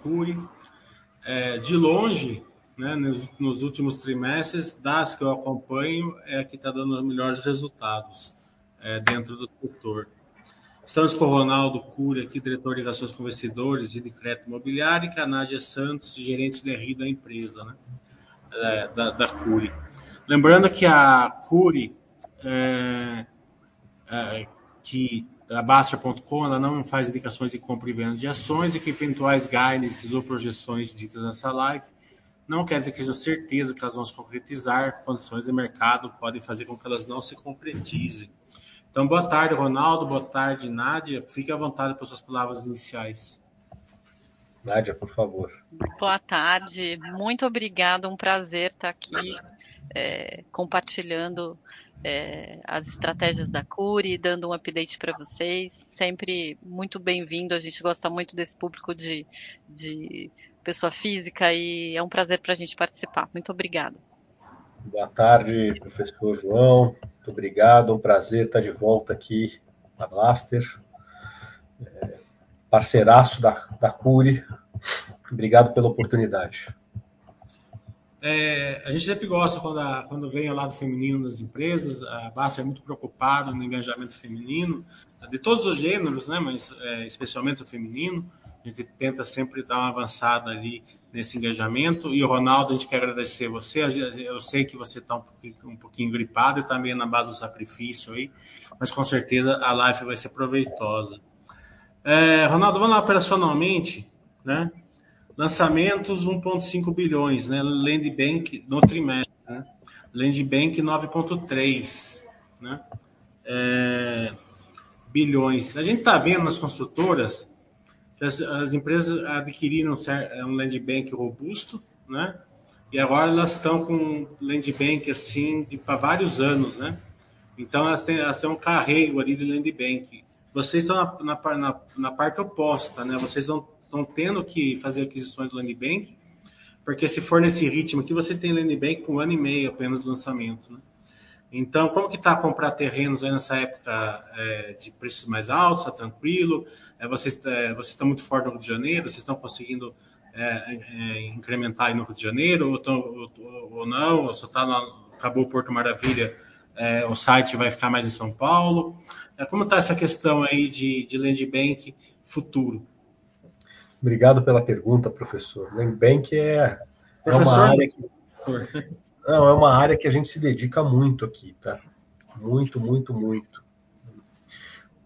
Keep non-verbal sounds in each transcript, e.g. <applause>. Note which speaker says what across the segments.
Speaker 1: Curi. É, de longe, né, nos, nos, últimos trimestres, das que eu acompanho, é a que está dando os melhores resultados é, dentro do setor. Estamos com o Ronaldo Cury, aqui, diretor de relações com investidores e de crédito imobiliário, e com a Nádia Santos, gerente de RI da empresa, né, é, da, da Cury. Lembrando que a Cury, é, é, que a Bastia.com, ela não faz indicações de compra e venda de ações e que eventuais guidances ou projeções ditas nessa live não quer dizer que seja certeza que elas vão se concretizar, condições de mercado podem fazer com que elas não se concretizem. Então, boa tarde, Ronaldo, boa tarde, Nádia. Fique à vontade para suas palavras iniciais.
Speaker 2: Nádia, por favor.
Speaker 3: Boa tarde, muito obrigada, um prazer estar aqui é, compartilhando é, as estratégias da Curi, dando um update para vocês. Sempre muito bem-vindo, a gente gosta muito desse público de, de pessoa física e é um prazer para a gente participar. Muito obrigada.
Speaker 2: Boa tarde, professor João. Muito obrigado, um prazer estar de volta aqui na Blaster. É, parceiraço da, da Curi. Obrigado pela oportunidade.
Speaker 1: É, a gente sempre gosta quando, a, quando vem o lado feminino das empresas, a Basta é muito preocupada no engajamento feminino, de todos os gêneros, né, mas é, especialmente o feminino. A gente tenta sempre dar uma avançada ali nesse engajamento. E o Ronaldo, a gente quer agradecer você. Eu sei que você está um pouquinho, um pouquinho gripado e está meio na base do sacrifício aí, mas com certeza a live vai ser proveitosa. É, Ronaldo, vamos lá operacionalmente, né? Lançamentos 1,5 bilhões, né? Land Bank no trimestre, né? Land Bank 9,3, né? É, bilhões. A gente está vendo nas construtoras que as, as, empresas adquiriram um land bank robusto, né? E agora elas estão com land bank assim para vários anos, né? Então elas têm, elas têm um carreio ali de land bank. Vocês estão na, na, na, na parte oposta, né? Vocês estão estão tendo que fazer aquisições do land bank, porque se for nesse ritmo aqui, vocês têm land bank com um ano e meio apenas de lançamento, né? Então, como que está comprar terrenos aí nessa época é, de preços mais altos, está tranquilo? É, vocês, é, estão muito forte no Rio de Janeiro, vocês estão conseguindo é, é, incrementar aí no Rio de Janeiro, ou, tão, ou, ou não, ou só está acabou o Porto Maravilha, é, o site vai ficar mais em São Paulo? como está essa questão aí de, de land bank futuro?
Speaker 2: Obrigado pela pergunta, professor. Land Bank é, professor, é uma área que, não, é uma área que a gente se dedica muito aqui, tá? Muito, muito, muito.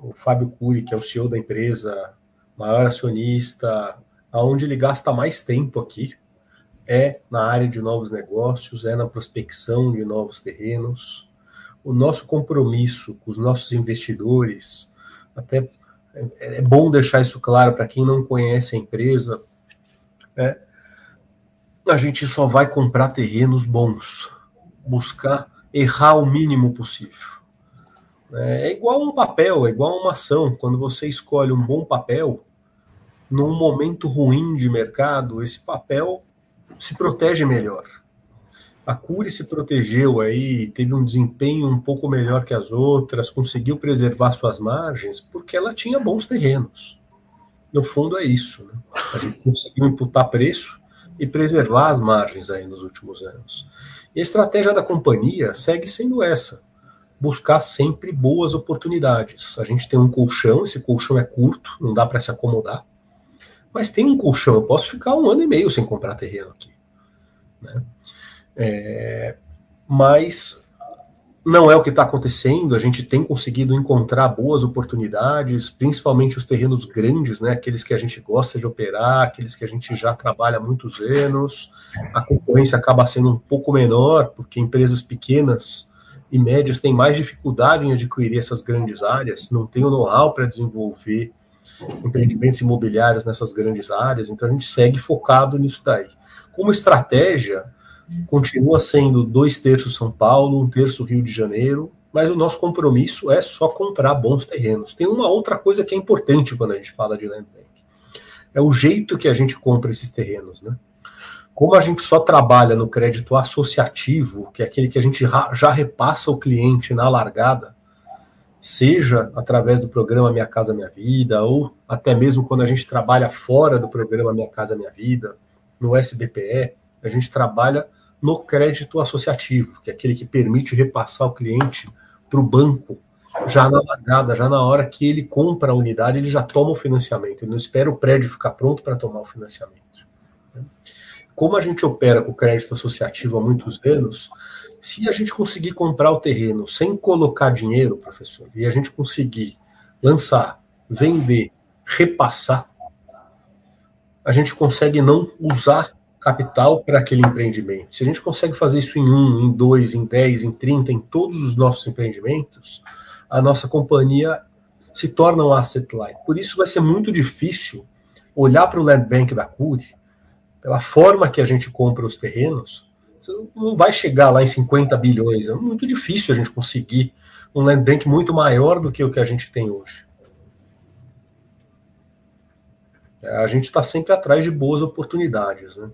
Speaker 2: O Fábio Cury, que é o CEO da empresa, maior acionista, aonde ele gasta mais tempo aqui é na área de novos negócios, é na prospecção de novos terrenos. O nosso compromisso com os nossos investidores, até é, é bom deixar isso claro para quem não conhece a empresa. É, a gente só vai comprar terrenos bons, buscar errar o mínimo possível. É, é igual um papel, é igual uma ação. Quando você escolhe um bom papel, num momento ruim de mercado, esse papel se protege melhor a Cure se protegeu aí, teve um desempenho um pouco melhor que as outras, conseguiu preservar suas margens, porque ela tinha bons terrenos. No fundo é isso. Né? A gente conseguiu imputar preço e preservar as margens aí nos últimos anos. E a estratégia da companhia segue sendo essa: buscar sempre boas oportunidades. A gente tem um colchão, esse colchão é curto, não dá para se acomodar, mas tem um colchão. Eu posso ficar um ano e meio sem comprar terreno aqui. Né? É, mas não é o que está acontecendo. A gente tem conseguido encontrar boas oportunidades, principalmente os terrenos grandes, né? Aqueles que a gente gosta de operar, aqueles que a gente já trabalha há muitos anos. A concorrência acaba sendo um pouco menor, porque empresas pequenas e médias têm mais dificuldade em adquirir essas grandes áreas, não tem o know-how para desenvolver empreendimentos imobiliários nessas grandes áreas. Então a gente segue focado nisso daí. Como estratégia, continua sendo dois terços São Paulo, um terço Rio de Janeiro, mas o nosso compromisso é só comprar bons terrenos. Tem uma outra coisa que é importante quando a gente fala de land bank. É o jeito que a gente compra esses terrenos, né? Como a gente só trabalha no crédito associativo, que é aquele que a gente já repassa o cliente na largada, seja através do programa Minha Casa Minha Vida, ou até mesmo quando a gente trabalha fora do programa Minha Casa Minha Vida, no SBPE, a gente trabalha no crédito associativo, que é aquele que permite repassar o cliente para o banco já na largada, já na hora que ele compra a unidade, ele já toma o financiamento, ele não espera o prédio ficar pronto para tomar o financiamento. Como a gente opera com crédito associativo há muitos anos, se a gente conseguir comprar o terreno sem colocar dinheiro, professor, e a gente conseguir lançar, vender, repassar, a gente consegue não usar capital para aquele empreendimento. Se a gente consegue fazer isso em um, em dois, em dez, em trinta, em todos os nossos empreendimentos, a nossa companhia se torna um asset light. Por isso vai ser muito difícil olhar para o land bank da Curi, pela forma que a gente compra os terrenos, não vai chegar lá em 50 bilhões. É muito difícil a gente conseguir um land bank muito maior do que o que a gente tem hoje. A gente está sempre atrás de boas oportunidades. Né?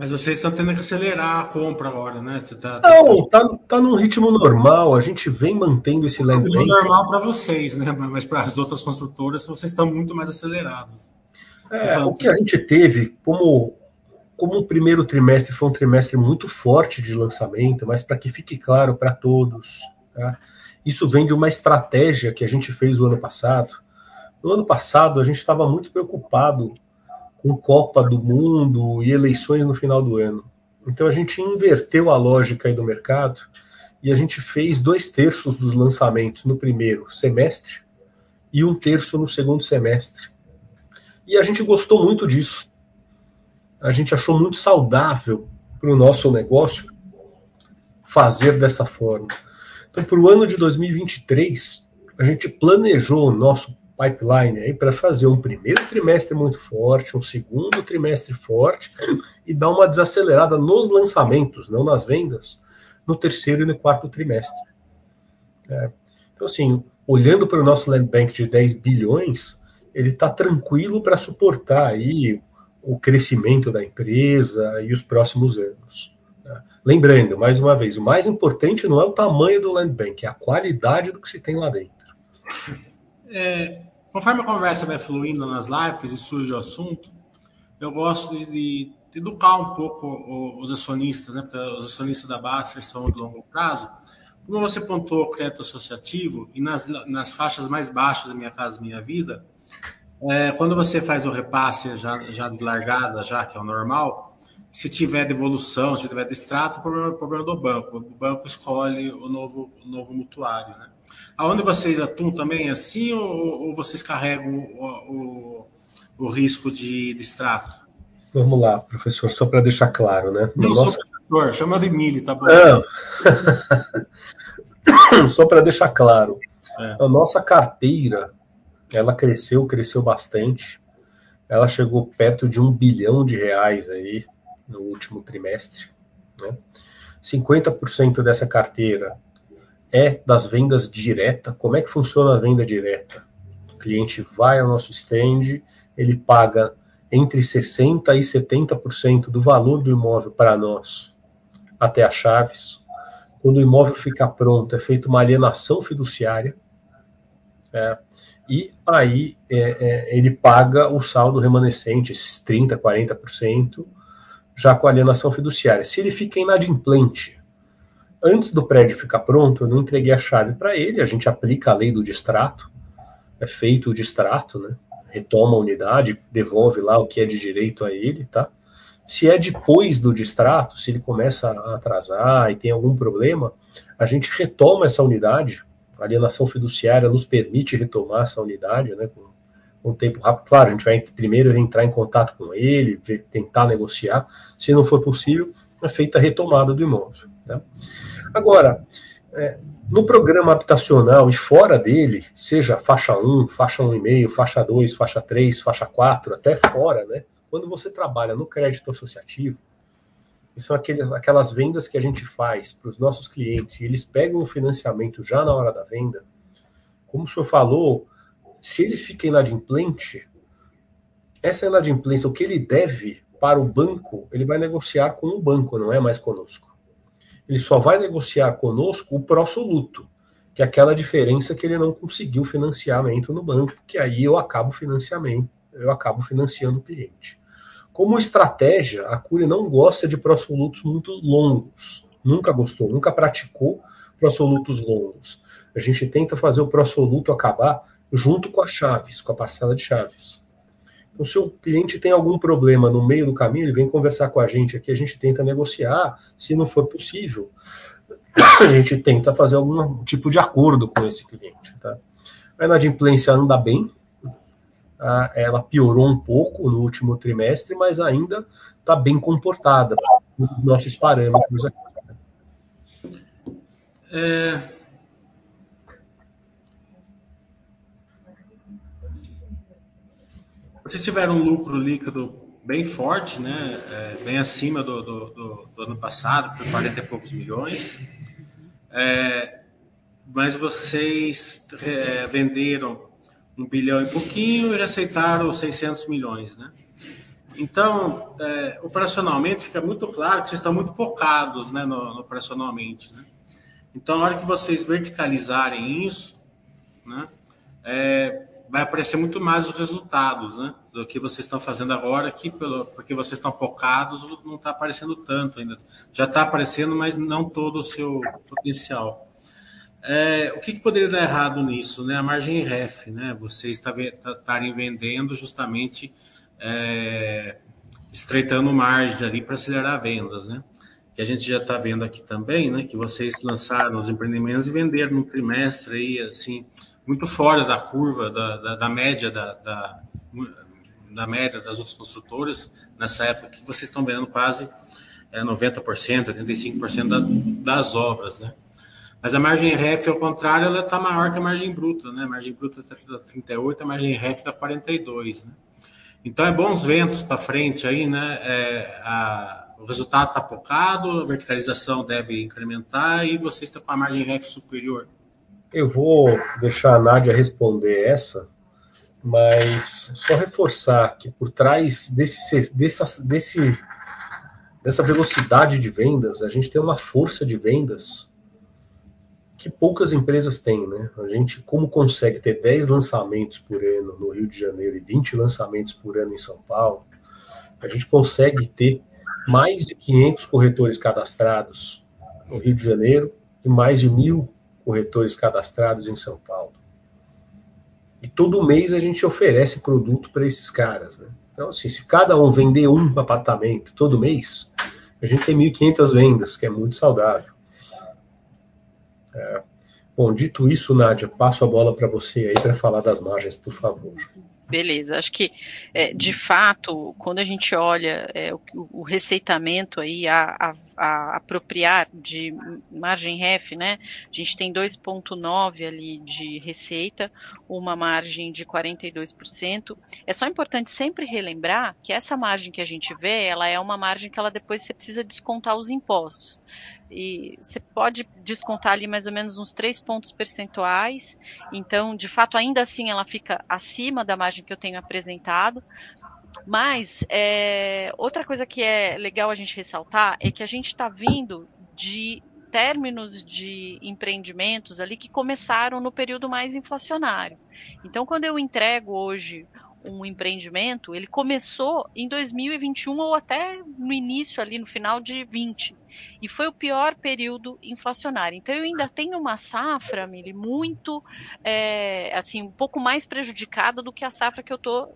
Speaker 1: Mas vocês estão tendo que acelerar a compra agora, né? Você
Speaker 2: tá, não, tá, tá num ritmo normal. A gente vem mantendo esse land bank.
Speaker 1: normal para vocês, né? Mas para as outras construtoras, vocês estão muito mais acelerados.
Speaker 2: É, o que a gente teve, como, como o primeiro trimestre foi um trimestre muito forte de lançamento, mas para que fique claro para todos, tá? isso vem de uma estratégia que a gente fez o ano passado. No ano passado, a gente estava muito preocupado com Copa do Mundo e eleições no final do ano. Então a gente inverteu a lógica aí do mercado e a gente fez dois terços dos lançamentos no primeiro semestre e um terço no segundo semestre. E a gente gostou muito disso. A gente achou muito saudável para o nosso negócio fazer dessa forma. Então, para o ano de 2023, a gente planejou o nosso pipeline aí para fazer um primeiro trimestre muito forte, um segundo trimestre forte e dar uma desacelerada nos lançamentos, não nas vendas, no terceiro e no quarto trimestre. É. Então, assim, olhando para o nosso land bank de 10 bilhões, ele está tranquilo para suportar aí o crescimento da empresa e os próximos anos. Né? Lembrando, mais uma vez, o mais importante não é o tamanho do land bank, é a qualidade do que se tem lá dentro.
Speaker 1: É, Conforme a conversa vai fluindo nas lives e surge o assunto, eu gosto de, de, educar um pouco os acionistas, né? Porque os acionistas da Baster são de longo prazo. Como você pontuou o crédito associativo e nas, nas faixas mais baixas da Minha Casa Minha Vida, é, quando você faz o repasse já, já de largada, já que é o normal, se tiver devolução, se tiver distrato, o problema, problema do banco. O banco escolhe o novo, o novo mutuário, né? Aonde vocês atuam também é assim ou, ou vocês carregam o, o, o risco de distrato?
Speaker 2: Vamos lá, professor, só para deixar claro, né?
Speaker 1: Não nossa... sou professor, chama de Mili, tá bom? <coughs>
Speaker 2: só para deixar claro, é. a nossa carteira, ela cresceu, cresceu bastante. Ela chegou perto de um bilhão de reais aí no último trimestre. Né? 50% dessa carteira é das vendas direta. Como é que funciona a venda direta? O cliente vai ao nosso stand, ele paga entre 60% e 70% do valor do imóvel para nós até as chaves. Quando o imóvel fica pronto, é feita uma alienação fiduciária. É, e aí é, é, ele paga o saldo remanescente, esses 30%, 40%, já com a alienação fiduciária. Se ele fica inadimplente, antes do prédio ficar pronto, eu não entreguei a chave para ele, a gente aplica a lei do distrato, é feito o distrato, né? Retoma a unidade, devolve lá o que é de direito a ele, tá? Se é depois do distrato, se ele começa a atrasar e tem algum problema, a gente retoma essa unidade. A alienação fiduciária nos permite retomar essa unidade, né? Com um tempo rápido. Claro, a gente vai primeiro entrar em contato com ele, ver, tentar negociar. Se não for possível, é feita a retomada do imóvel. Tá? Agora, é, no programa habitacional e fora dele, seja faixa 1, faixa 1,5, faixa 2, faixa 3, faixa 4, até fora, né? Quando você trabalha no crédito associativo, são aqueles, aquelas vendas que a gente faz para os nossos clientes e eles pegam o financiamento já na hora da venda. Como o senhor falou, se ele fica inadimplente, essa inadimplência, o que ele deve para o banco, ele vai negociar com o banco, não é mais conosco ele só vai negociar conosco o pró-soluto, que é aquela diferença que ele não conseguiu financiamento no banco, que aí eu acabo financiamento, eu acabo financiando o cliente. Como estratégia, a Cury não gosta de pró-solutos muito longos. Nunca gostou, nunca praticou pró-solutos longos. A gente tenta fazer o pró-soluto acabar junto com as chaves, com a parcela de chaves. O cliente tem algum problema no meio do caminho, ele vem conversar com a gente aqui, a gente tenta negociar. Se não for possível, <coughs> a gente tenta fazer algum tipo de acordo com esse cliente. Tá? A inadimplência anda bem, ela piorou um pouco no último trimestre, mas ainda está bem comportada nos nossos parâmetros aqui. É,
Speaker 1: Vocês tiveram um lucro líquido bem forte, né? É, bem acima do, do, do, do, ano passado, que foi 40 e poucos milhões. É, mas vocês é, venderam um bilhão e pouquinho e aceitaram 600 milhões, né? Então, é, operacionalmente fica muito claro que vocês estão muito focados né, no, no, operacionalmente. Né? Então, na hora que vocês verticalizarem isso, né, é, vai aparecer muito mais os resultados, né? Do que vocês estão fazendo agora, que pelo, porque vocês estão focados, não está aparecendo tanto ainda. Já está aparecendo, mas não todo o seu potencial. É, o que, que, poderia dar errado nisso? Né? A margem ref, né? Vocês estarem tá, vendendo justamente é, estreitando margens ali para acelerar vendas, né? Que a gente já está vendo aqui também, né? Que vocês lançaram os empreendimentos e venderam no trimestre aí, assim, muito fora da curva, da, da, da média da, da, da, média das outras construtoras, nessa época que vocês estão vendendo quase é, 90%, 85% da, das obras, né? Mas a margem REF, ao contrário, ela está maior que a margem bruta, né? A margem bruta está 38, a margem REF está 42, né? Então é bons ventos para frente aí, né? É, a, o resultado está focado, a verticalização deve incrementar e vocês estão com a margem REF superior.
Speaker 2: Eu vou deixar a Nádia responder essa, mas só reforçar que por trás desse, dessa, desse, dessa velocidade de vendas, a gente tem uma força de vendas que poucas empresas têm, né? A gente, como consegue ter 10 lançamentos por ano no Rio de Janeiro e 20 lançamentos por ano em São Paulo, a gente consegue ter mais de 500 corretores cadastrados no Rio de Janeiro e mais de mil corretores cadastrados em São Paulo. E todo mês a gente oferece produto para esses caras. Né? Então, assim, se cada um vender um apartamento todo mês, a gente tem 1.500 vendas, que é muito saudável. É. Bom, dito isso, Nádia, passo a bola para você aí para falar das margens, por favor.
Speaker 3: Beleza, acho que é, de fato, quando a gente olha é, o, o, receitamento aí, a, a, a, apropriar de margem ref, né? A gente tem 2,9 ali de receita, uma margem de 42%. É só importante sempre relembrar que essa margem que a gente vê, ela é uma margem que ela depois você precisa descontar os impostos e você pode descontar ali mais ou menos uns 3 pontos percentuais. Então, de fato, ainda assim ela fica acima da margem que eu tenho apresentado. Mas é, outra coisa que é legal a gente ressaltar é que a gente está vindo de términos de empreendimentos ali que começaram no período mais inflacionário. Então, quando eu entrego hoje um empreendimento, ele começou em 2021 ou até no início ali, no final de 20. E foi o pior período inflacionário. Então eu ainda tenho uma safra, Mili, muito, é, assim, um pouco mais prejudicada do que a safra que eu estou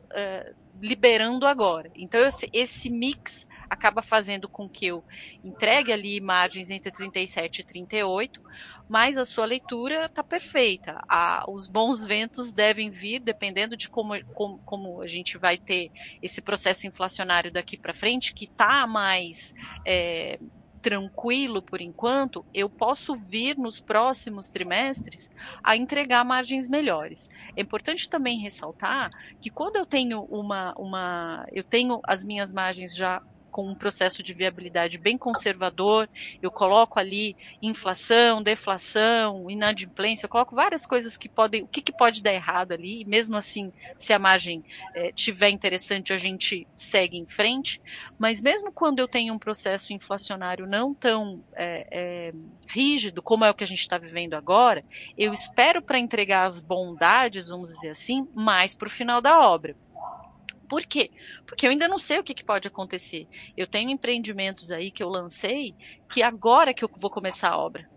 Speaker 3: liberando agora. Então esse, esse mix acaba fazendo com que eu entregue ali margens entre 37 e 38, mas a sua leitura está perfeita. Os bons ventos devem vir, dependendo de como, como, como, a gente vai ter esse processo inflacionário daqui para frente, que está mais é, tranquilo por enquanto, eu posso vir nos próximos trimestres a entregar margens melhores. É importante também ressaltar que quando eu tenho uma, uma eu tenho as minhas margens já com um processo de viabilidade bem conservador, eu coloco ali inflação, deflação, inadimplência, eu coloco várias coisas que podem, o que, que pode dar errado ali, e mesmo assim, se a margem é, tiver interessante, a gente segue em frente, mas mesmo quando eu tenho um processo inflacionário não tão é, é, rígido, como é o que a gente está vivendo agora, eu espero para entregar as bondades, vamos dizer assim, mais para o final da obra. Por quê? Porque eu ainda não sei o que, que, pode acontecer. Eu tenho empreendimentos aí que eu lancei que agora que eu vou começar a obra.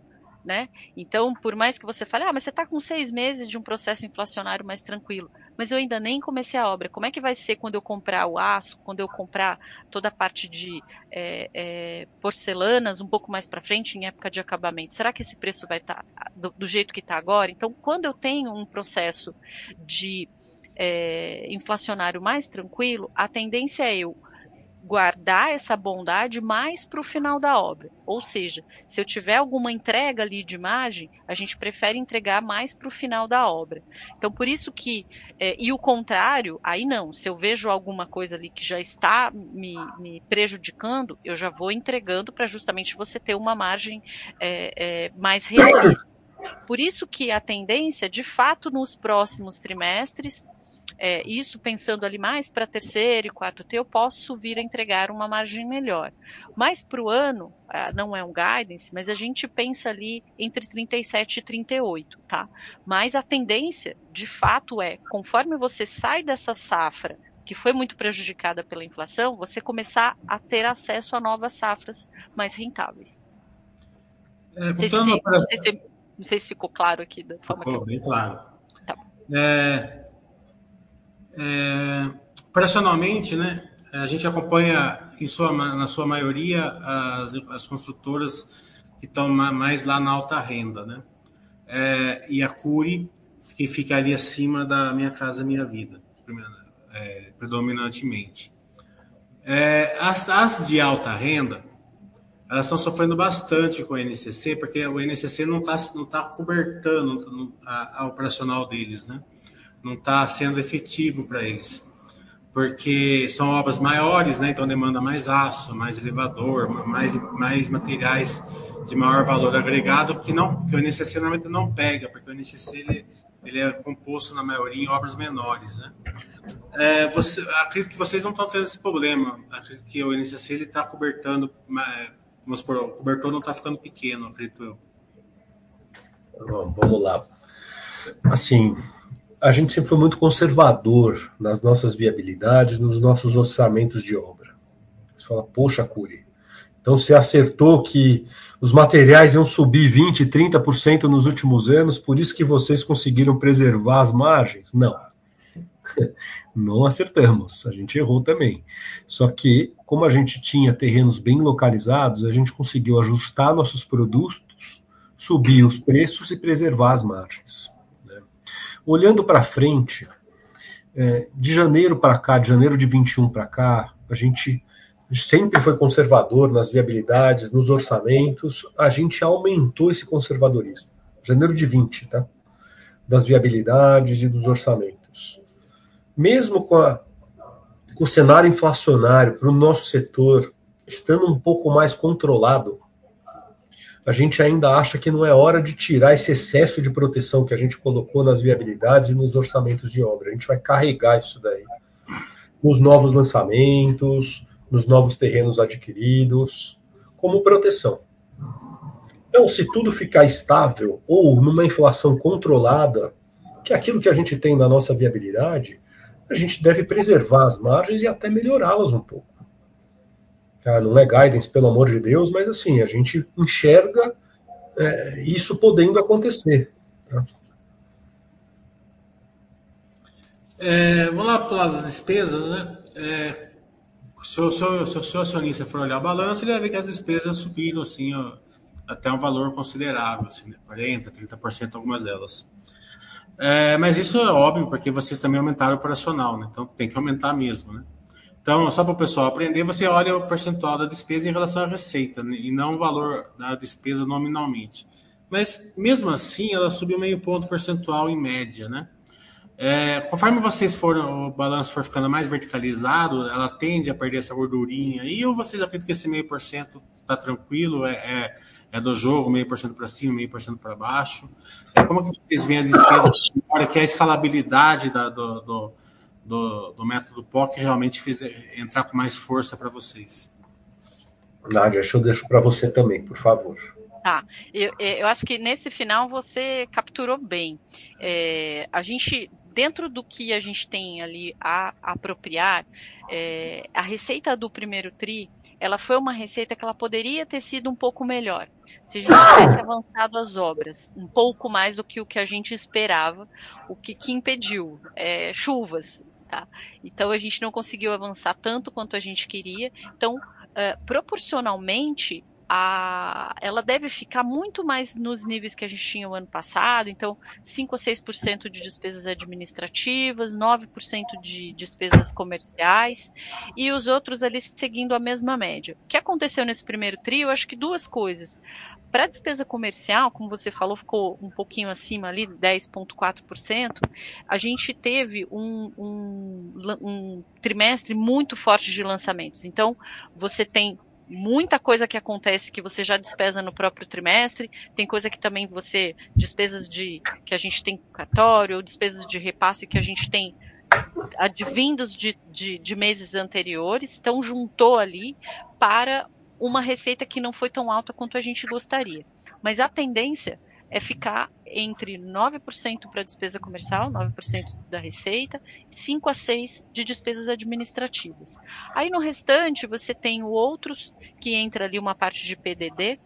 Speaker 3: Né? Então, por mais que você fale, ah, mas você está com seis meses de um processo inflacionário mais tranquilo, mas eu ainda nem comecei a obra. Como é que vai ser quando eu comprar o aço, quando eu comprar toda a parte de é, é, porcelanas um pouco mais para frente, em época de acabamento? Será que esse preço vai estar tá do, do jeito que está agora? Então, quando eu tenho um processo de é, inflacionário mais tranquilo, a tendência é eu guardar essa bondade mais para o final da obra. Ou seja, se eu tiver alguma entrega ali de imagem, a gente prefere entregar mais para o final da obra. Então, por isso que, é, e o contrário, aí não, se eu vejo alguma coisa ali que já está me, me prejudicando, eu já vou entregando para justamente você ter uma margem é, é, mais realista. Por isso que a tendência, de fato, nos próximos trimestres, é, isso pensando ali mais para terceiro e quarto T, eu posso vir a entregar uma margem melhor. Mas para o ano, ah, não é um guidance, mas a gente pensa ali entre 37 e 38, tá? Mas a tendência, de fato, é, conforme você sai dessa safra que foi muito prejudicada pela inflação, você começar a ter acesso a novas safras mais rentáveis. É, não, sei se, não, sei se, não, sei se, ficou claro aqui da forma ficou
Speaker 1: que eu... bem claro. Tá. É, é, operacionalmente, né, a gente acompanha, em sua, na sua maioria, as, as construtoras que estão mais lá na alta renda, né? É, e a Curi, que fica ali acima da Minha Casa Minha Vida, é, predominantemente. É, as, as de alta renda, elas estão sofrendo bastante com o INCC, porque o INCC não está não tá cobertando a, a operacional deles, né? Não está sendo efetivo para eles, porque são obras maiores, né? Então demanda mais aço, mais elevador, mais, mais materiais de maior valor agregado que não que o INCC normalmente não pega, porque o INCC ele, ele é composto na maioria em obras menores, né? É, você, acredito que vocês não estão tendo esse problema. Acredito que o INCC ele está cobertando, vamos supor, o cobertor não está ficando pequeno, acredito eu.
Speaker 2: Vamos lá. Assim, a gente sempre foi muito conservador nas nossas viabilidades, nos nossos orçamentos de obra. Você fala, poxa, Curi, então você acertou que os materiais iam subir 20%, 30% nos últimos anos, por isso que vocês conseguiram preservar as margens? Não. <laughs> Não acertamos, a gente errou também. Só que, como a gente tinha terrenos bem localizados, a gente conseguiu ajustar nossos produtos, subir os preços e preservar as margens. Olhando para frente, é, de janeiro para cá, de janeiro de 21 para cá, a gente sempre foi conservador nas viabilidades, nos orçamentos, a gente aumentou esse conservadorismo. Janeiro de 20, tá? Das viabilidades e dos orçamentos. Mesmo com, a, com o cenário inflacionário para o nosso setor estando um pouco mais controlado, a gente ainda acha que não é hora de tirar esse excesso de proteção que a gente colocou nas viabilidades e nos orçamentos de obra. A gente vai carregar isso daí nos novos lançamentos, nos novos terrenos adquiridos, como proteção. Então, se tudo ficar estável ou numa inflação controlada, que é aquilo que a gente tem na nossa viabilidade, a gente deve preservar as margens e até melhorá-las um pouco. Não é guidance, pelo amor de Deus, mas assim, a gente enxerga é, isso podendo acontecer. Tá?
Speaker 1: É, vamos lá para as despesas, né? É, se, o, se, o, se o seu acionista for olhar a balança, ele vai ver que as despesas subiram assim, ó, até um valor considerável, assim, né? 40%, 30% algumas delas. É, mas isso é óbvio, porque vocês também aumentaram o operacional, né? Então tem que aumentar mesmo, né? Então, só para o pessoal aprender, você olha o percentual da despesa em relação à receita, né, e não o valor da despesa nominalmente. Mas, mesmo assim, ela subiu meio ponto percentual em média, né? É, conforme vocês foram, o balanço for ficando mais verticalizado, ela tende a perder essa gordurinha aí, ou vocês acreditam que esse meio por cento está tranquilo? É, é, é, do jogo, meio por cento para cima, meio por cento para baixo? É, como que vocês veem a despesa que é a escalabilidade da, do, do, do, do, método POC realmente fez entrar com mais força para vocês?
Speaker 2: Nádia, eu deixo para você também, por favor.
Speaker 3: Tá, eu, eu acho que nesse final você capturou bem. É, a gente dentro do que a gente tem ali a, apropriar, é, a receita do primeiro TRI, ela foi uma receita que ela poderia ter sido um pouco melhor. Se a gente tivesse avançado as obras um pouco mais do que o que a gente esperava, o que, que impediu? É, chuvas. Tá? Então a gente não conseguiu avançar tanto quanto a gente queria. Então, é, proporcionalmente, a, ela deve ficar muito mais nos níveis que a gente tinha o ano passado, então 5 a 6% de despesas administrativas, 9% de despesas comerciais e os outros ali seguindo a mesma média. O que aconteceu nesse primeiro trio? Acho que duas coisas. Para a despesa comercial, como você falou, ficou um pouquinho acima ali, 10,4%. A gente teve um, um, um trimestre muito forte de lançamentos. Então, você tem muita coisa que acontece que você já despesa no próprio trimestre, tem coisa que também você, despesas de que a gente tem cartório, ou despesas de repasse que a gente tem advindos de, de, de meses anteriores, então juntou ali para uma receita que não foi tão alta quanto a gente gostaria. Mas a tendência é ficar entre 9% para despesa comercial, 9% da receita, 5 a 6 de despesas administrativas. Aí no restante você tem outros que entra ali uma parte de PDD,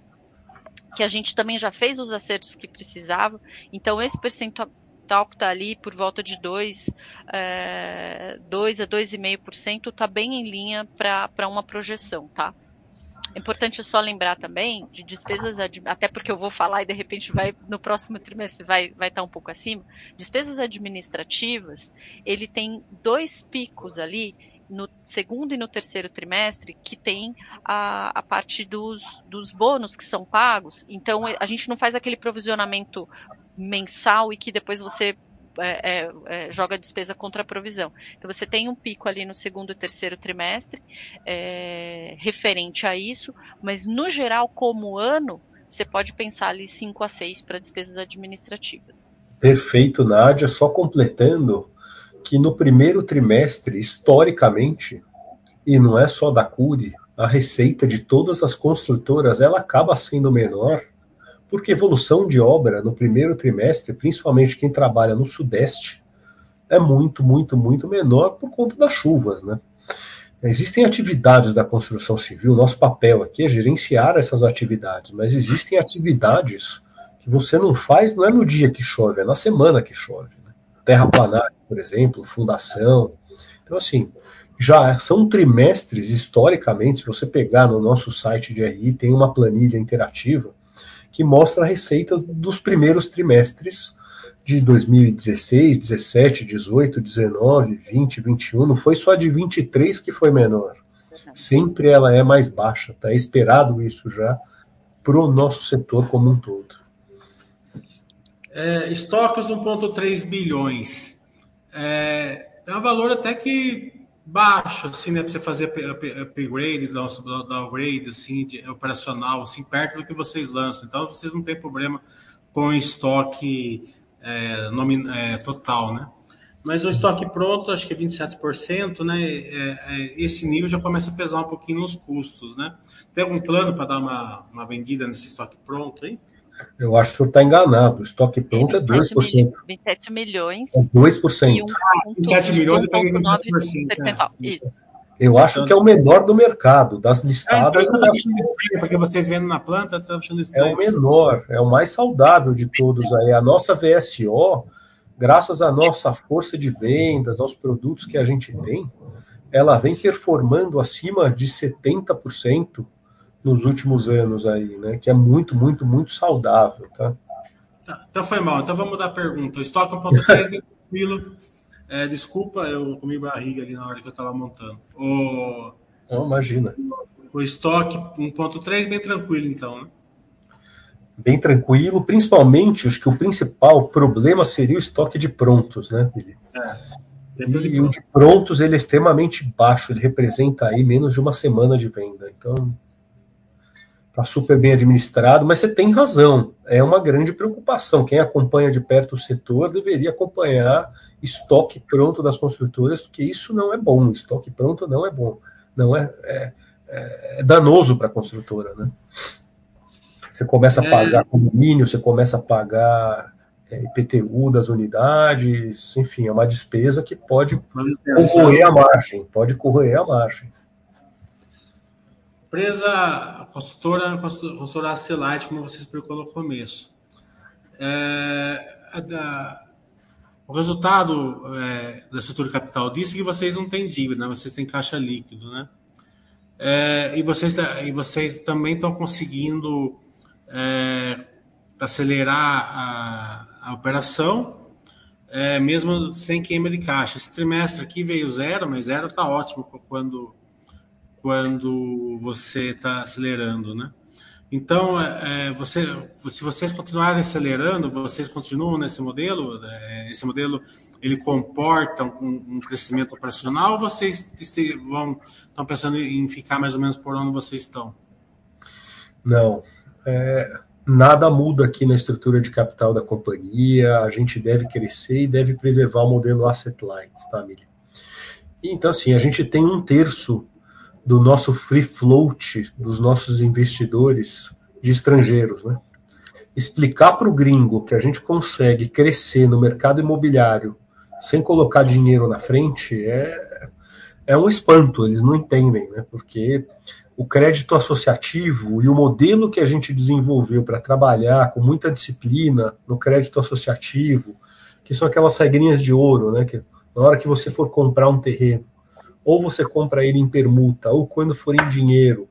Speaker 3: que a gente também já fez os acertos que precisava. Então esse percentual que está ali por volta de 2, é, 2 a 2,5% está bem em linha para uma projeção, tá? É importante só lembrar também de despesas, até porque eu vou falar e de repente vai no próximo trimestre vai vai estar tá um pouco acima. Despesas administrativas, ele tem dois picos ali no segundo e no terceiro trimestre que tem a, a parte dos, dos bônus que são pagos. Então a gente não faz aquele provisionamento mensal e que depois você é, é, joga despesa contra a provisão. Então você tem um pico ali no segundo e terceiro trimestre é, referente a isso, mas no geral, como ano, você pode pensar ali 5 a 6 para despesas administrativas.
Speaker 2: Perfeito, Nádia. Só completando que no primeiro trimestre, historicamente, e não é só da Curi, a receita de todas as construtoras ela acaba sendo menor porque evolução de obra no primeiro trimestre, principalmente quem trabalha no Sudeste, é muito, muito, muito menor por conta das chuvas, né? Existem atividades da construção civil, nosso papel aqui é gerenciar essas atividades, mas existem atividades que você não faz, não é no dia que chove, é na semana que chove. Né? Terraplanagem, por exemplo, fundação. Então, assim, já são trimestres, historicamente, se você pegar no nosso site de RI, tem uma planilha interativa que mostra a receita dos primeiros trimestres de 2016, 17, 18, 19, 20, 21. Não foi só de 23 que foi menor. Sempre ela é mais baixa. Está esperado isso já para o nosso setor como um todo.
Speaker 1: É, estoques 1,3 bilhões. É, é um valor até que baixo, assim, né, para você fazer upgrade, downgrade, assim, de, operacional, assim, perto do que vocês lançam. Então, vocês não têm problema com estoque é, nomin, é, total, né? Mas o estoque pronto, acho que é 27%, né? É, é, esse nível já começa a pesar um pouquinho nos custos, né? Tem algum plano para dar uma, uma vendida nesse estoque pronto aí?
Speaker 2: Eu acho que o senhor está enganado. O estoque pronto é 2%.
Speaker 3: 27 milhões.
Speaker 2: É 2%. E um,
Speaker 1: 27 milhões e pega 27%. Isso.
Speaker 2: Eu acho então, que é o menor do mercado, das listadas. É, então,
Speaker 1: estranho, porque vocês vendo na planta, estão achando
Speaker 2: estranho. É o menor, é o mais saudável de todos aí. A nossa VSO, graças à nossa força de vendas, aos produtos que a gente tem, ela vem performando acima de 70% nos últimos anos aí, né? Que é muito, muito, muito saudável, tá?
Speaker 1: tá então foi mal. Então vamos mudar a pergunta. O estoque 1.3 bem tranquilo. É, desculpa, eu comi barriga ali na hora que eu estava montando. O...
Speaker 2: Não, imagina.
Speaker 1: O estoque 1.3 bem tranquilo, então, né?
Speaker 2: bem tranquilo, principalmente acho que o principal problema seria o estoque de prontos, né, Billy? É. E o de prontos ele é extremamente baixo, ele representa aí menos de uma semana de venda. Então, super bem administrado, mas você tem razão, é uma grande preocupação. Quem acompanha de perto o setor deveria acompanhar estoque pronto das construtoras, porque isso não é bom, estoque pronto não é bom, não é, é, é danoso para a construtora. Né? Você começa a é. pagar condomínio, você começa a pagar é, IPTU das unidades, enfim, é uma despesa que pode corroer a margem, pode corroer a margem.
Speaker 1: Empresa consultora, consultora Acelite, como você explicou no começo. É, a, o resultado é, da estrutura capital disse que vocês não têm dívida, né? vocês têm caixa líquido, né? É, e, vocês, e vocês também estão conseguindo é, acelerar a, a operação, é, mesmo sem queima de caixa. Esse trimestre aqui veio zero, mas zero está ótimo quando quando você está acelerando, né? Então, é, é, você, se vocês continuarem acelerando, vocês continuam nesse modelo? É, esse modelo ele comporta um, um, crescimento operacional vocês vão, estão pensando em ficar mais ou menos por onde vocês estão?
Speaker 2: Não. É, nada muda aqui na estrutura de capital da companhia. A gente deve crescer e deve preservar o modelo asset light, tá, Miriam? Então, assim, a gente tem um terço do nosso free float, dos nossos investidores de estrangeiros, né? Explicar para o gringo que a gente consegue crescer no mercado imobiliário sem colocar dinheiro na frente é, é um espanto, eles não entendem, né? Porque o crédito associativo e o modelo que a gente desenvolveu para trabalhar com muita disciplina no crédito associativo, que são aquelas regrinhas de ouro, né? Que na hora que você for comprar um terreno, ou você compra ele em permuta, ou quando for em dinheiro.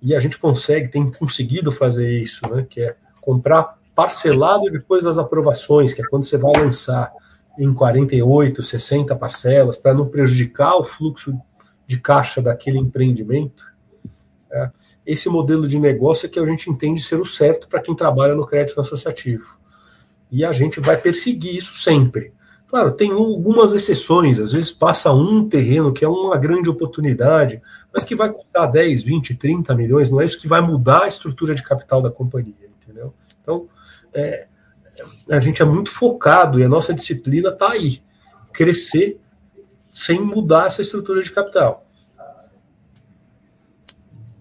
Speaker 2: E a gente consegue, tem conseguido fazer isso, né? Que é comprar parcelado depois das aprovações, que é quando você vai lançar em 48, 60 parcelas, para não prejudicar o fluxo de caixa daquele empreendimento. É. Esse modelo de negócio é que a gente entende ser o certo para quem trabalha no crédito associativo. E a gente vai perseguir isso sempre. Claro, tem algumas exceções, às vezes passa um terreno que é uma grande oportunidade, mas que vai custar 10, 20, 30 milhões, não é isso que vai mudar a estrutura de capital da companhia, entendeu? Então, é, a gente é muito focado e a nossa disciplina está aí, crescer sem mudar essa estrutura de capital.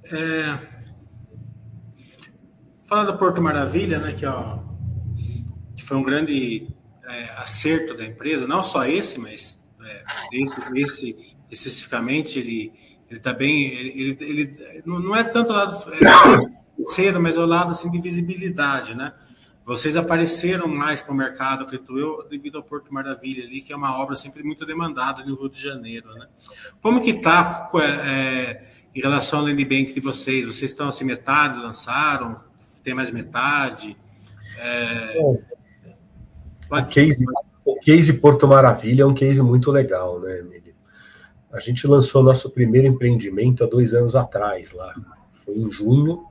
Speaker 1: É, falando do Porto Maravilha, né, que, ó, que foi um grande é, acerto da empresa, não só esse, mas é, esse, esse especificamente, ele ele está bem, ele, ele, ele, não é tanto o lado é, cedo, mas é o lado assim de visibilidade, né? Vocês apareceram mais para o mercado, acredito eu, devido ao Porto Maravilha ali, que é uma obra sempre muito demandada no Rio de Janeiro, né? Como que está é, em relação ao land bank de vocês? Vocês estão assim metade lançaram, tem mais metade? É...
Speaker 2: O case, o case Porto Maravilha é um case muito legal, né, Emílio? A gente lançou nosso primeiro empreendimento há dois anos atrás, lá. Foi em junho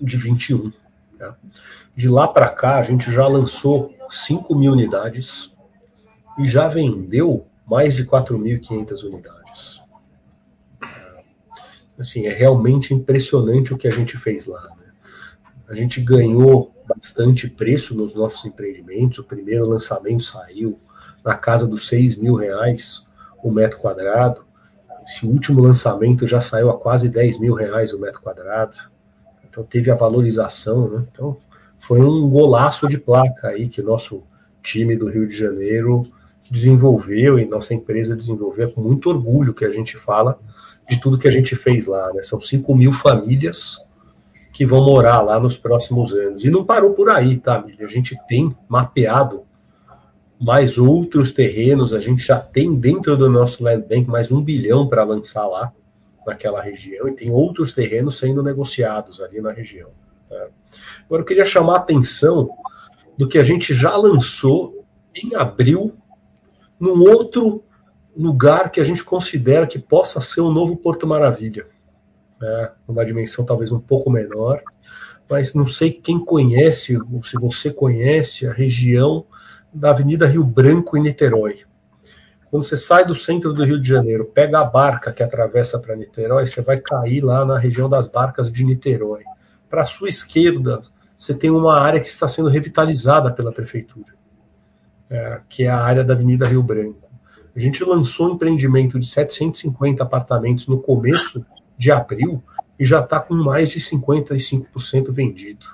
Speaker 2: de 21. Tá? De lá para cá, a gente já lançou 5 mil unidades e já vendeu mais de 4.500 unidades. Assim, é realmente impressionante o que a gente fez lá. Né? A gente ganhou bastante preço nos nossos empreendimentos. O primeiro lançamento saiu na casa dos 6 mil reais o metro quadrado. Esse último lançamento já saiu a quase 10 mil reais o metro quadrado. Então teve a valorização, né? Então foi um golaço de placa aí que nosso time do Rio de Janeiro desenvolveu e nossa empresa desenvolveu com muito orgulho que a gente fala de tudo que a gente fez lá, né? São 5 mil famílias que vão morar lá nos próximos anos. E não parou por aí, tá, Mili? A gente tem mapeado mais outros terrenos, a gente já tem dentro do nosso land bank mais um bilhão para lançar lá naquela região, e tem outros terrenos sendo negociados ali na região. Tá? Agora eu queria chamar a atenção do que a gente já lançou em abril, num outro lugar que a gente considera que possa ser um novo Porto Maravilha né, numa dimensão talvez um pouco menor, mas não sei quem conhece, ou se você conhece, a região da Avenida Rio Branco em Niterói. Quando você sai do centro do Rio de Janeiro, pega a barca que atravessa para Niterói, você vai cair lá na região das barcas de Niterói. Para a sua esquerda, você tem uma área que está sendo revitalizada pela prefeitura, é, que é a área da Avenida Rio Branco. A gente lançou um empreendimento de 750 apartamentos no começo de abril e já está com mais de 55% vendido.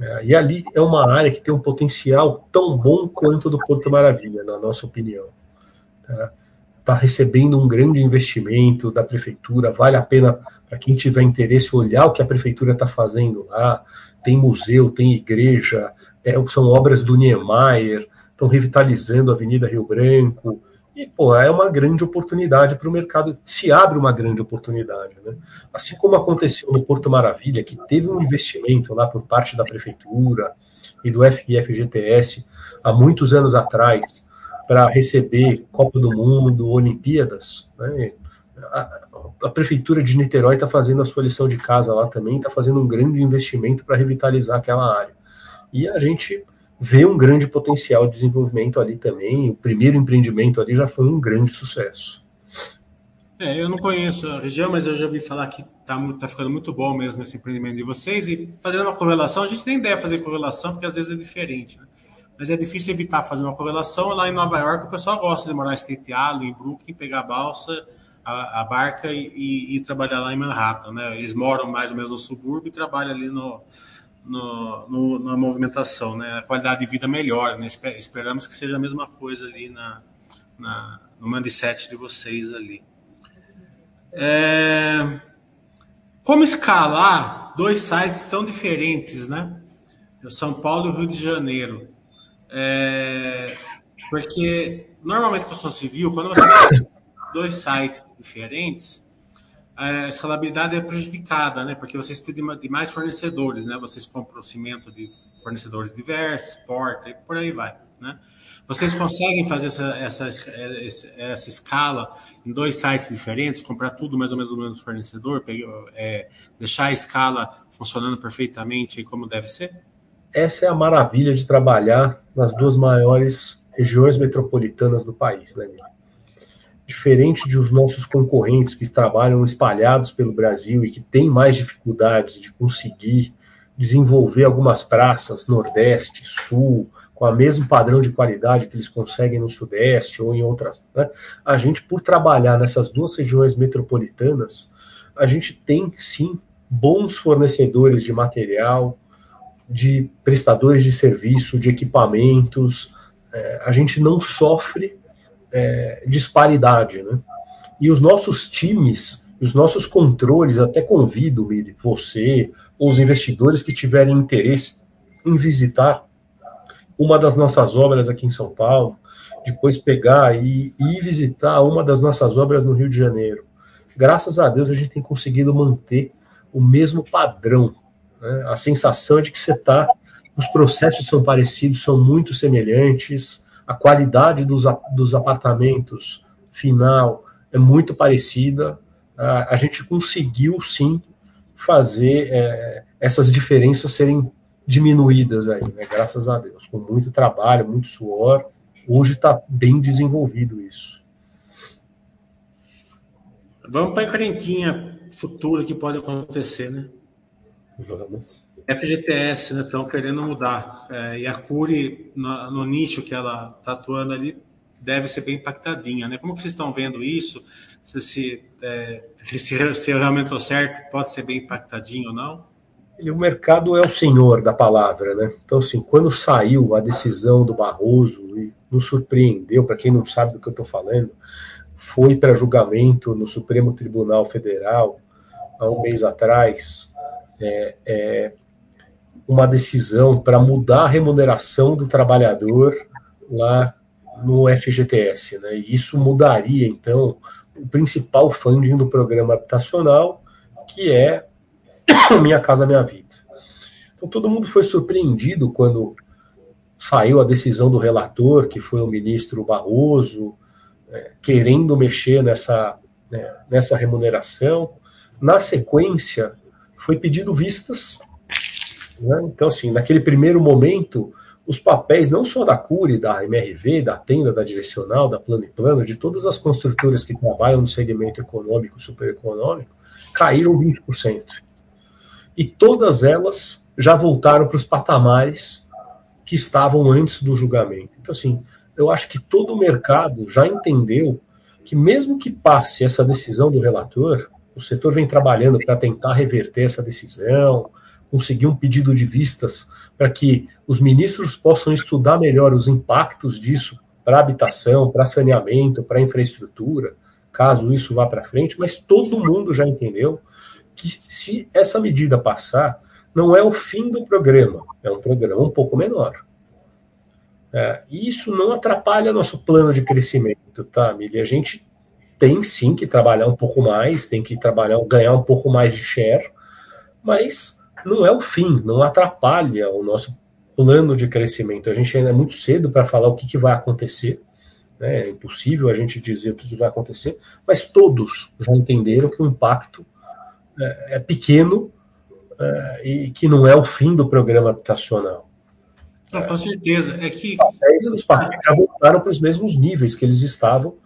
Speaker 2: É, e ali é uma área que tem um potencial tão bom quanto do Porto Maravilha, na nossa opinião. Está tá recebendo um grande investimento da prefeitura, vale a pena para quem tiver interesse olhar o que a prefeitura está fazendo lá. Tem museu, tem igreja, é, são obras do Niemeyer, estão revitalizando a Avenida Rio Branco. E, pô, é uma grande oportunidade para o mercado, se abre uma grande oportunidade. Né? Assim como aconteceu no Porto Maravilha, que teve um investimento lá por parte da prefeitura e do FGTS há muitos anos atrás, para receber Copa do Mundo, Olimpíadas. Né? A, a, prefeitura de Niterói está fazendo a sua lição de casa lá também, está fazendo um grande investimento para revitalizar aquela área. E a gente vê um grande potencial de desenvolvimento ali também. O primeiro empreendimento ali já foi um grande sucesso.
Speaker 1: É, eu não conheço a região, mas eu já vi falar que está tá ficando muito bom mesmo esse empreendimento de vocês. E fazendo uma correlação, a gente nem deve fazer correlação, porque às vezes é diferente. Né? mas é difícil evitar fazer uma correlação. Lá em Nova York, o pessoal gosta de morar em State Island, em Brooklyn, pegar a balsa, a, a barca e, e, e, trabalhar lá em Manhattan. Né? Eles moram mais ou menos no subúrbio e trabalham ali no, no, no, na movimentação. Né? A qualidade de vida melhora. Né? Esperamos que seja a mesma coisa ali na, na, no mindset de vocês ali. É... Como escalar dois sites tão diferentes, né? São Paulo e Rio de Janeiro. É, porque normalmente construção civil, quando você tem dois sites diferentes, a escalabilidade é prejudicada, né? Porque vocês precisam de mais fornecedores, né? Vocês compram cimento de fornecedores diversos, porta e por aí vai, né? Vocês conseguem fazer essa, essa, essa, escala em dois sites diferentes, comprar tudo mais ou menos do mesmo fornecedor, é, deixar a escala funcionando perfeitamente como deve ser?
Speaker 2: essa é a maravilha de trabalhar nas duas maiores regiões metropolitanas do país, né, Miriam? Diferente dos nossos concorrentes que trabalham espalhados pelo Brasil e que têm mais dificuldades de conseguir desenvolver algumas praças, Nordeste, Sul, com o mesmo padrão de qualidade que eles conseguem no Sudeste ou em outras. Né? A gente, por trabalhar nessas duas regiões metropolitanas, a gente tem sim bons fornecedores de material, de prestadores de serviço, de equipamentos, é, a gente não sofre é, disparidade, né? E os nossos times, os nossos controles, até convido você ou os investidores que tiverem interesse em visitar uma das nossas obras aqui em São Paulo, depois pegar e, e visitar uma das nossas obras no Rio de Janeiro. Graças a Deus a gente tem conseguido manter o mesmo padrão né? A sensação é de que você está. Os processos são parecidos, são muito semelhantes, a qualidade dos, dos apartamentos final é muito parecida. A, a gente conseguiu sim fazer é, essas diferenças serem diminuídas aí, né? graças a Deus, com muito trabalho, muito suor. Hoje está bem desenvolvido isso.
Speaker 1: Vamos para a encrenquinha futura que pode acontecer, né? Vamos. FGTS, né? Estão querendo mudar. É, e a Curi, no, no, nicho que ela está atuando ali, deve ser bem impactadinha, né? Como que vocês estão vendo isso? Se, se, é, se, se realmente certo, pode ser bem impactadinho ou não?
Speaker 2: O mercado é o senhor da palavra, né? Então, assim, quando saiu a decisão do Barroso, e nos surpreendeu, para quem não sabe do que eu estou falando, foi para julgamento no Supremo Tribunal Federal há um mês atrás, é, é, uma decisão para mudar a remuneração do trabalhador lá no FGTS. Né? E isso mudaria, então, o principal funding do programa habitacional, que é <coughs> Minha Casa Minha Vida. Então, todo mundo foi surpreendido quando saiu a decisão do relator, que foi o ministro Barroso, é, querendo mexer nessa, né, nessa remuneração. Na sequência, foi pedido vistas Né? Então, assim, naquele primeiro momento, os papéis não só da Cure, da MRV, da Tenda, da Direcional, da Plano e Plano, de todas as construtoras que trabalham no segmento econômico, supereconômico, caíram 20%. E todas elas já voltaram para os patamares que estavam antes do julgamento. Então, assim, eu acho que todo o mercado já entendeu que, mesmo que passe essa decisão do relator, o setor vem trabalhando para tentar reverter essa decisão, conseguir um pedido de vistas para que os ministros possam estudar melhor os impactos disso para habitação, para saneamento, para infraestrutura, caso isso vá para frente, mas todo mundo já entendeu que se essa medida passar, não é o fim do programa, é um programa um pouco menor. É, e isso não atrapalha nosso plano de crescimento, tá, Mili? A gente tem sim que trabalhar um pouco mais, tem que trabalhar, ganhar um pouco mais de share, mas não é o fim, não atrapalha o nosso plano de crescimento. A gente ainda é muito cedo para falar o que, que vai acontecer, né? é impossível a gente dizer o que, que vai acontecer, mas todos já entenderam que o impacto é, é pequeno é, e que não é o fim do programa habitacional.
Speaker 1: Não, com certeza. É que.
Speaker 2: Os papéis já voltaram para os mesmos níveis que eles estavam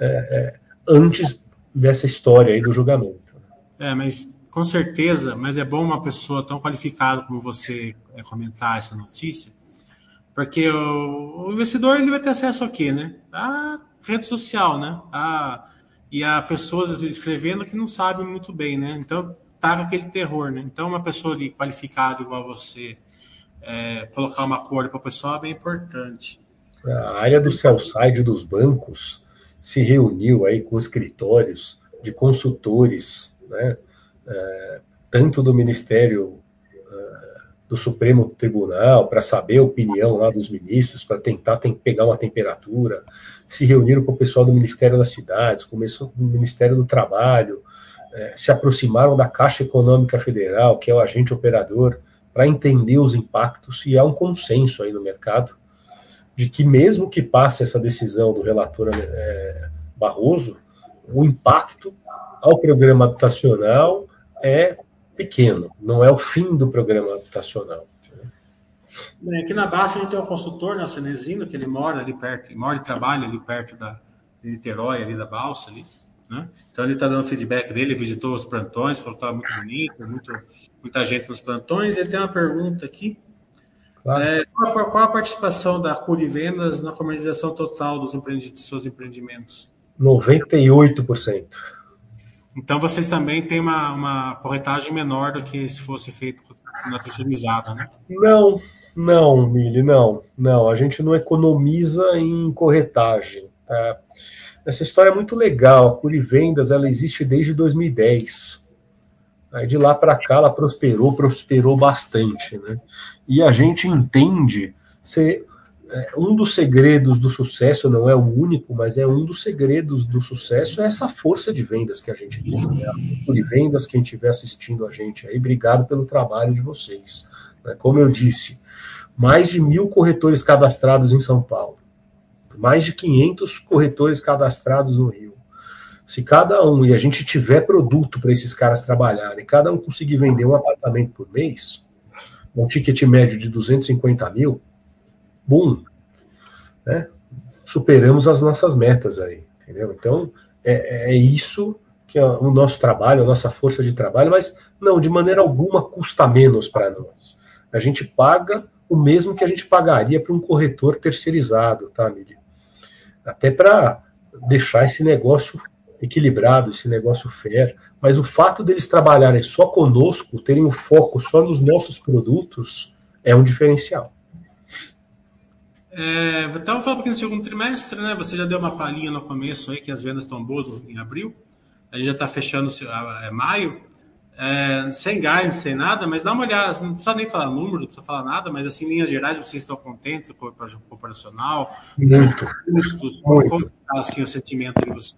Speaker 2: é, é, antes dessa história aí do julgamento.
Speaker 1: É, mas com certeza, mas é bom uma pessoa tão qualificada como você é, comentar essa notícia, porque o, investidor ele vai ter acesso a quê, né? A rede social, né? A, e a pessoas escrevendo que não sabem muito bem, né? Então tá com aquele terror, né? Então uma pessoa ali qualificada igual você é, colocar uma cor para o pessoal é bem importante.
Speaker 2: A área do sell side dos bancos se reuniu aí com escritórios de consultores, né? É, tanto do Ministério é, do Supremo Tribunal para saber a opinião lá dos ministros, para tentar tem, pegar uma temperatura, se reuniram com o pessoal do Ministério das Cidades, começou o Ministério do Trabalho, é, se aproximaram da Caixa Econômica Federal, que é o agente operador, para entender os impactos, e há um consenso aí no mercado de que, mesmo que passe essa decisão do relator Barroso, o impacto ao programa habitacional é pequeno, não é o fim do programa habitacional.
Speaker 1: Bem, aqui na Baixa a gente tem um consultor, né, o Cenezino, que ele mora ali perto, mora e trabalha ali perto da de Niterói, ali da Balsa, ali, né? Então ele está dando feedback dele, visitou os plantões, falou que estava muito bonito, muito, muita gente nos plantões. Ele tem uma pergunta aqui. Claro. É, qual, qual, a participação da Curi Vendas na comercialização total dos, empreendi dos seus empreendimentos?
Speaker 2: 98%.
Speaker 1: Então vocês também têm uma, uma corretagem menor do que se fosse feito na terceirizada, né?
Speaker 2: Não, não, Mili, não, não. A gente não economiza em corretagem. Tá? Essa história é muito legal. A Curi Vendas ela existe desde 2010. Aí de lá para cá ela prosperou, prosperou bastante, né? E a gente entende ser um dos segredos do sucesso não é o único, mas é um dos segredos do sucesso é essa força de vendas que a gente tem. Né? Por vendas, quem estiver assistindo a gente aí, obrigado pelo trabalho de vocês. Né? Como eu disse, mais de mil corretores cadastrados em São Paulo, mais de 500 corretores cadastrados no Rio. Se cada um, e a gente tiver produto para esses caras trabalharem, cada um conseguir vender um apartamento por mês, um ticket médio de 250 mil, bum, né? superamos as nossas metas aí, entendeu? Então, é, é isso que é o nosso trabalho, a nossa força de trabalho, mas não, de maneira alguma custa menos para nós. A gente paga o mesmo que a gente pagaria para um corretor terceirizado, tá, Mili? Até para deixar esse negócio equilibrado, esse negócio fair. Mas o fato deles trabalharem só conosco, terem o foco só nos nossos produtos, é um diferencial.
Speaker 1: É, estava falando aqui no segundo trimestre, né? Você já deu uma palhinha no começo aí que as vendas estão boas em abril. A gente já está fechando é, maio, é, sem guidance, sem nada, mas dá uma olhada, não precisa nem falar números, não precisa falar nada, mas assim, em linhas gerais, vocês estão contentes com o projeto operacional?
Speaker 2: Muito.
Speaker 1: Custos, muito. Como está assim, o sentimento de vocês?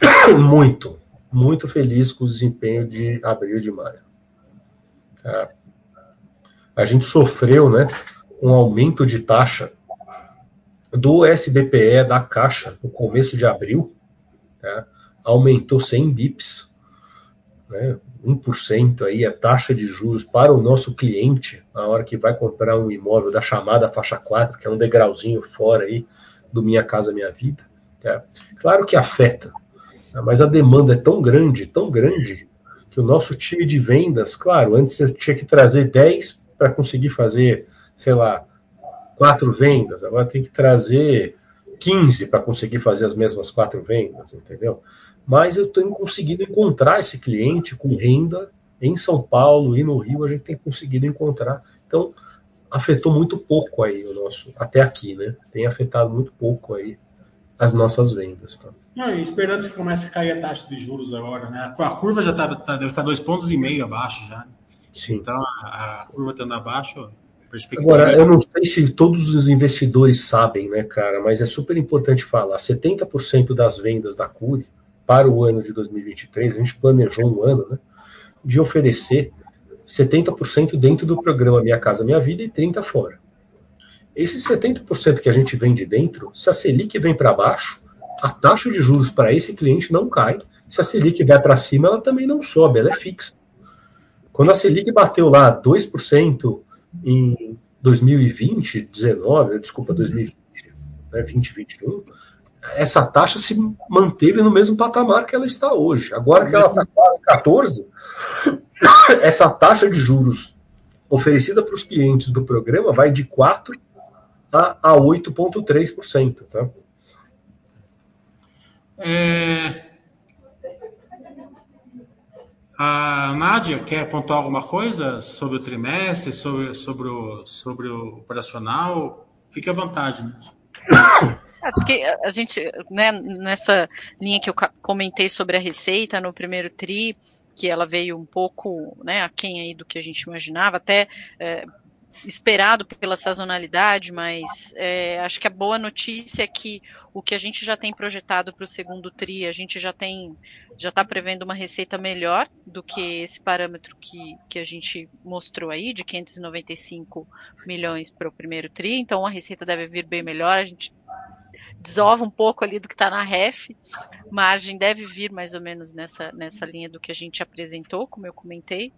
Speaker 1: <coughs>
Speaker 2: Muito, muito feliz com o desempenho de abril e de maio. É, a gente sofreu, né, um aumento de taxa do SBPE da Caixa no começo de abril, né, aumentou 100 bips. né, 1% aí a taxa de juros para o nosso cliente, na hora que vai comprar um imóvel da chamada faixa 4, que é um degrauzinho fora aí do Minha Casa Minha Vida. Tá? Claro que afeta, tá? mas a demanda é tão grande, tão grande, que o nosso time de vendas, claro, antes eu tinha que trazer 10 para conseguir fazer, sei lá, quatro vendas, agora tem que trazer 15 para conseguir fazer as mesmas quatro vendas, entendeu? Mas eu tenho conseguido encontrar esse cliente com renda em São Paulo e no Rio, a gente tem conseguido encontrar. Então, afetou muito pouco aí o nosso, até aqui, né? Tem afetado muito pouco aí as nossas vendas, tá?
Speaker 1: Esperando que comece a cair a taxa de juros agora, né? A curva já tá, tá deve estar dois pontos e meio abaixo já.
Speaker 2: Sim.
Speaker 1: Então a, a curva estando abaixo,
Speaker 2: Agora, eu não sei se todos os investidores sabem, né, cara, mas é super importante falar. 70% das vendas da Curi para o ano de 2023, a gente planejou um ano, né, de oferecer 70% dentro do programa Minha Casa Minha Vida e 30% fora. Esses 70% que a gente vende dentro, se a Selic vem para baixo, a taxa de juros para esse cliente não cai. Se a Selic vai para cima, ela também não sobe, ela é fixa. Quando a Selic bateu lá 2%, em 2020, 19, desculpa, 2020, né, 2021, essa taxa se manteve no mesmo patamar que ela está hoje. Agora que ela está quase 14, <coughs> essa taxa de juros oferecida para os clientes do programa vai de 4 a, a 8,3%. Tá?
Speaker 1: É, a Nádia quer pontuar alguma coisa sobre o trimestre, sobre, sobre, o, sobre o operacional? Fique à vontade, Nádia.
Speaker 3: Acho que a gente, né, nessa linha que eu comentei sobre a receita no primeiro TRI, que ela veio um pouco né, aquém aí do que a gente imaginava, até é, esperado pela sazonalidade, mas é, acho que a boa notícia é que o que a gente já tem projetado para o segundo tri, a gente já tem, já está prevendo uma receita melhor do que esse parâmetro que, que a gente mostrou aí, de 595 milhões para o primeiro tri, então a receita deve vir bem melhor, a gente desova um pouco ali do que está na ref, margem deve vir mais ou menos nessa, nessa linha do que a gente apresentou, como eu comentei,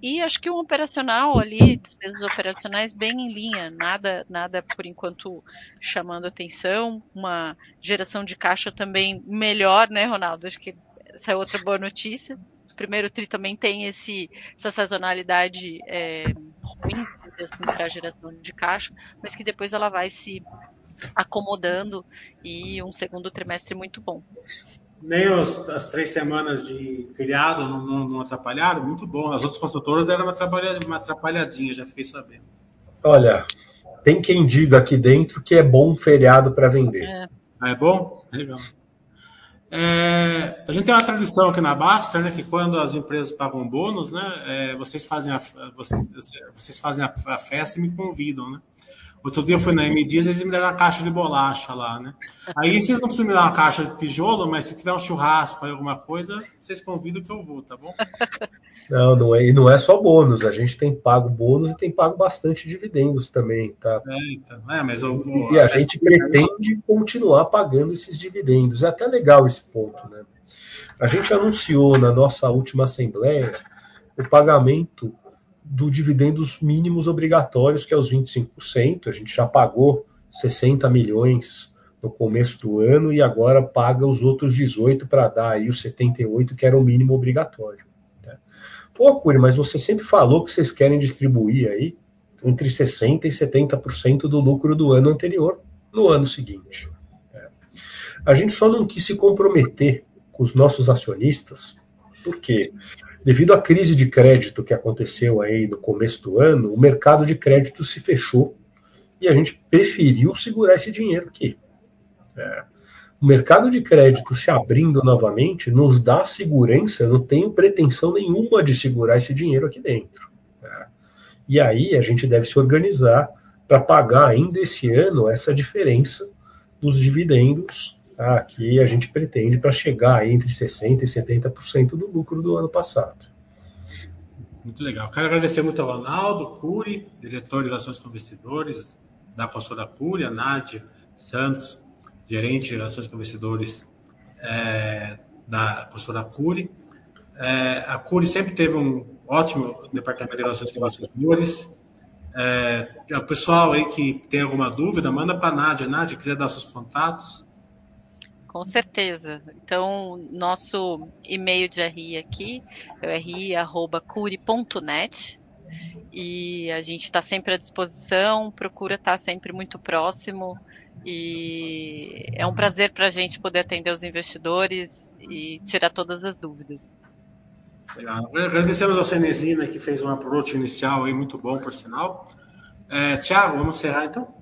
Speaker 3: e acho que um operacional ali, despesas operacionais bem em linha, nada, nada por enquanto chamando atenção, uma geração de caixa também melhor, né, Ronaldo? Acho que essa é outra boa notícia. O primeiro tri também tem esse, essa sazonalidade é, ruim assim, para a geração de caixa, mas que depois ela vai se acomodando e um segundo trimestre muito bom.
Speaker 1: Nem os, as três semanas de feriado não, não, não, atrapalharam? Muito bom. As outras construtoras deram uma, atrapalhadinha, uma atrapalhadinha, já fiquei sabendo.
Speaker 2: Olha, tem quem diga aqui dentro que é bom feriado para vender.
Speaker 1: É. Ah, é bom? Legal. É, a gente tem uma tradição aqui na Baster, né, que quando as empresas pagam bônus, né, é, vocês fazem a, vocês, vocês fazem a, a, festa e me convidam, né? Outro dia eu fui na M Dias, eles me deram uma caixa de bolacha lá, né? Aí vocês não precisam me dar uma caixa de tijolo, mas se tiver um churrasco aí, alguma coisa, vocês convidam que eu vou, tá bom? <laughs>
Speaker 2: Não, não é, e não é só bônus, a gente tem pago bônus e tem pago bastante dividendos também, tá?
Speaker 1: É, então, é, mas eu,
Speaker 2: e a, a gente pretende continuar pagando esses dividendos. É até legal esse ponto, né? A gente anunciou na nossa última assembleia o pagamento do dividendos mínimos obrigatórios, que é os 25%. A gente já pagou 60 milhões no começo do ano e agora paga os outros 18 para dar aí os 78, que era o mínimo obrigatório. Né? Pô, Curi, mas você sempre falou que vocês querem distribuir aí entre 60% e 70% do lucro do ano anterior no ano seguinte. Né? A gente só não quis se comprometer com os nossos acionistas, porque Devido à crise de crédito que aconteceu aí no começo do ano, o mercado de crédito se fechou e a gente preferiu segurar esse dinheiro aqui. É. O mercado de crédito se abrindo novamente nos dá segurança, eu não tenho pretensão nenhuma de segurar esse dinheiro aqui dentro. É. E aí a gente deve se organizar para pagar ainda esse ano essa diferença dos dividendos tá, que a gente pretende para chegar entre 60% e 70% do lucro do ano passado.
Speaker 1: Muito legal. Quero agradecer muito ao Ronaldo Cury, diretor de Relações com Investidores da consultora Cury, a Nádia Santos, gerente de Relações com Investidores é, da consultora Cury. É, a Curi sempre teve um ótimo departamento de relações com investidores. É, o pessoal aí que tem alguma dúvida, manda para a Nádia. Nádia, quiser dar seus contatos.
Speaker 3: Com certeza. Então, nosso e-mail de RI aqui é ri.curi.net e a gente está sempre à disposição, procura estar tá sempre muito próximo e é um prazer para a gente poder atender os investidores e tirar todas as dúvidas.
Speaker 1: Legal. Agradecemos ao Cenezina que fez um approach inicial aí muito bom, por sinal. É, Tiago, vamos encerrar então?